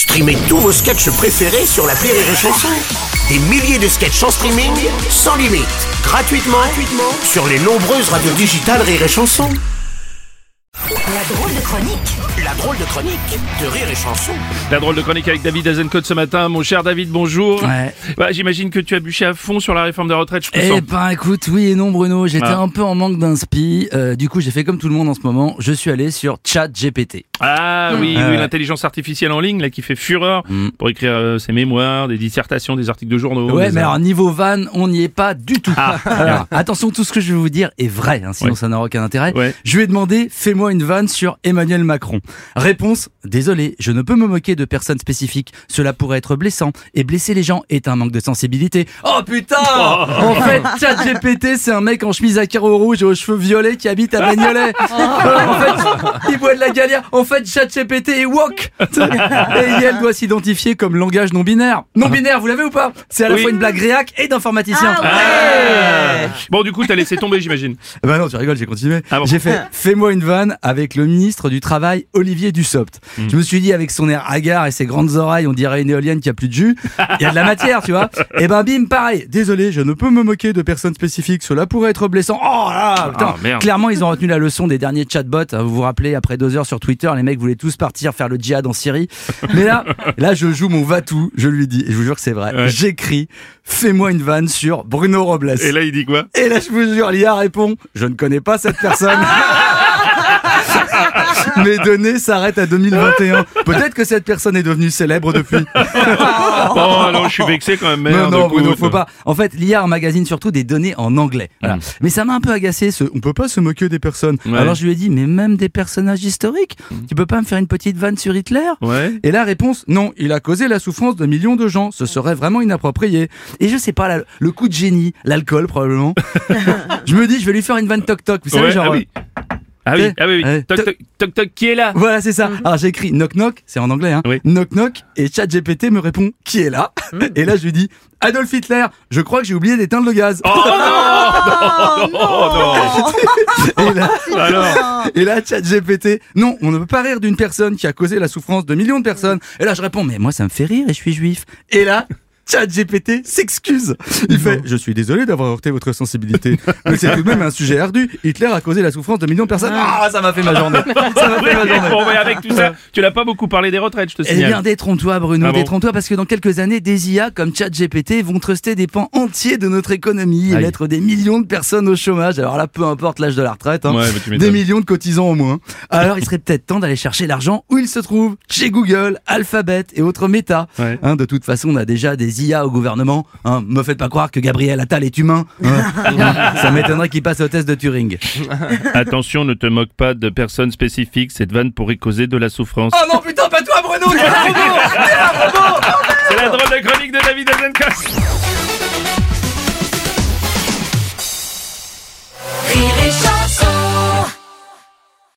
Streamez tous vos sketchs préférés sur la Rire et Chanson. Des milliers de sketchs en streaming, sans limite, gratuitement, gratuitement sur les nombreuses radios digitales Rire et Chanson. La drôle de chronique La drôle de chronique de Rire et Chanson. La drôle de chronique avec David Azencote ce matin. Mon cher David, bonjour. Ouais. Bah, J'imagine que tu as bûché à fond sur la réforme des retraites, je te Eh sens. ben écoute, oui et non Bruno, j'étais Ah. un peu en manque d'inspi, euh, du coup j'ai fait comme tout le monde en ce moment, je suis allé sur ChatGPT. Ah oui, Ah oui ouais. l'intelligence artificielle en ligne là qui fait fureur pour écrire euh, ses mémoires, des dissertations, des articles de journaux. Ouais mais alors niveau van, on n'y est pas du tout. Ah. Alors, attention, tout ce que je vais vous dire est vrai, hein, sinon Ouais. ça n'aura aucun intérêt. Ouais. Je lui ai demandé, fais-moi une vanne sur Emmanuel Macron. Réponse, désolé, je ne peux me moquer de personnes spécifiques, cela pourrait être blessant, et blesser les gens est un manque de sensibilité. Oh putain En fait, ChatGPT, c'est un mec en chemise à carreaux rouges et aux cheveux violets qui habite à Bagnolet. en fait, il boit de la galère. En fait, ChatGPT est woke. Et elle doit s'identifier comme langage non binaire. Non binaire, vous l'avez ou pas C'est à la Oui. fois une blague réac et d'informaticien. Ah. Bon, du coup, t'as laissé tomber, j'imagine. Bah non, tu rigoles, j'ai continué. Ah bon J'ai fait fais-moi une vanne avec le ministre du Travail, Olivier Dussopt. Hmm. Je me suis dit, avec son air hagard et ses grandes oreilles, on dirait une éolienne qui a plus de jus. Il y a de la matière, tu vois. Et ben bim, pareil. Désolé, je ne peux me moquer de personnes spécifiques, cela pourrait être blessant. Oh là, putain. Ah, merde. Clairement, ils ont retenu la leçon des derniers chatbots. hein. Vous vous rappelez, après deux heures sur Twitter, les mecs voulaient tous partir faire le djihad en Syrie. Mais là, là, je joue mon va-tout, je lui dis, et je vous jure que c'est vrai. Ouais. J'écris, fais-moi une vanne sur Bruno Robles. Et là, il dit quoi? Et là, je vous jure, l'IA répond Je ne connais pas cette personne. Mes données s'arrêtent à 2021. Peut-être que cette personne est devenue célèbre depuis. Oh non, je suis vexé quand même. non, Merde, non. Bruno, faut pas. En fait, l'IA emmagasine surtout des données en anglais. Voilà. Mm. Mais ça m'a un peu agacé ce. On peut pas se moquer des personnes. Ouais. Alors je lui ai dit Mais même des personnages historiques Tu peux pas me faire une petite vanne sur Hitler Ouais. et la réponse, non, il a causé la souffrance de millions de gens. Ce serait vraiment inapproprié. Et je sais pas, la- le coup de génie, l'alcool probablement. je me dis, je vais lui faire une vanne toc toc. Vous savez, Ouais, genre. ah oui. Ah oui, ah oui, oui. Toc, toc- toc, toc, toc, qui est là? Voilà, c'est ça. Alors j'ai écrit knock knock, c'est en anglais, hein. Oui. Knock knock, et ChatGPT me répond qui est là? Et là je lui dis Adolf Hitler. Je crois que j'ai oublié d'éteindre le gaz. Oh non, non, non, Et là, non. Alors, et là ChatGPT, non, on ne peut pas rire d'une personne qui a causé la souffrance de millions de personnes. Et là je réponds mais moi ça me fait rire et je suis juif. Et là. ChatGPT s'excuse. Il fait Je suis désolé d'avoir heurté votre sensibilité, mais c'est tout de même un sujet ardu. Hitler a causé la souffrance de millions de personnes. Ah, ça m'a fait ma journée. Ça m'a fait ma journée. bon, mais avec tout ça, tu n'as pas beaucoup parlé des retraites, je te Eh signale. bien, détrompe-toi, Bruno, Ah bon détrompe-toi, parce que dans quelques années, des IA comme ChatGPT vont truster des pans entiers de notre économie et Aïe. mettre des millions de personnes au chômage. Alors là, peu importe l'âge de la retraite, hein, Ouais, des millions de cotisants au moins. Alors, il serait peut-être temps d'aller chercher l'argent où il se trouve, chez Google, Alphabet et autres méta. Ouais. Hein, de toute façon, on a déjà des IA au gouvernement. Hein, me faites pas croire que Gabriel Attal est humain. hein. Ça m'étonnerait qu'il passe au test de Turing. Attention, ne te moque pas de personnes spécifiques, cette vanne pourrait causer de la souffrance. Oh non, putain, pas toi, Bruno! C'est la drôle de chronique de David Azencote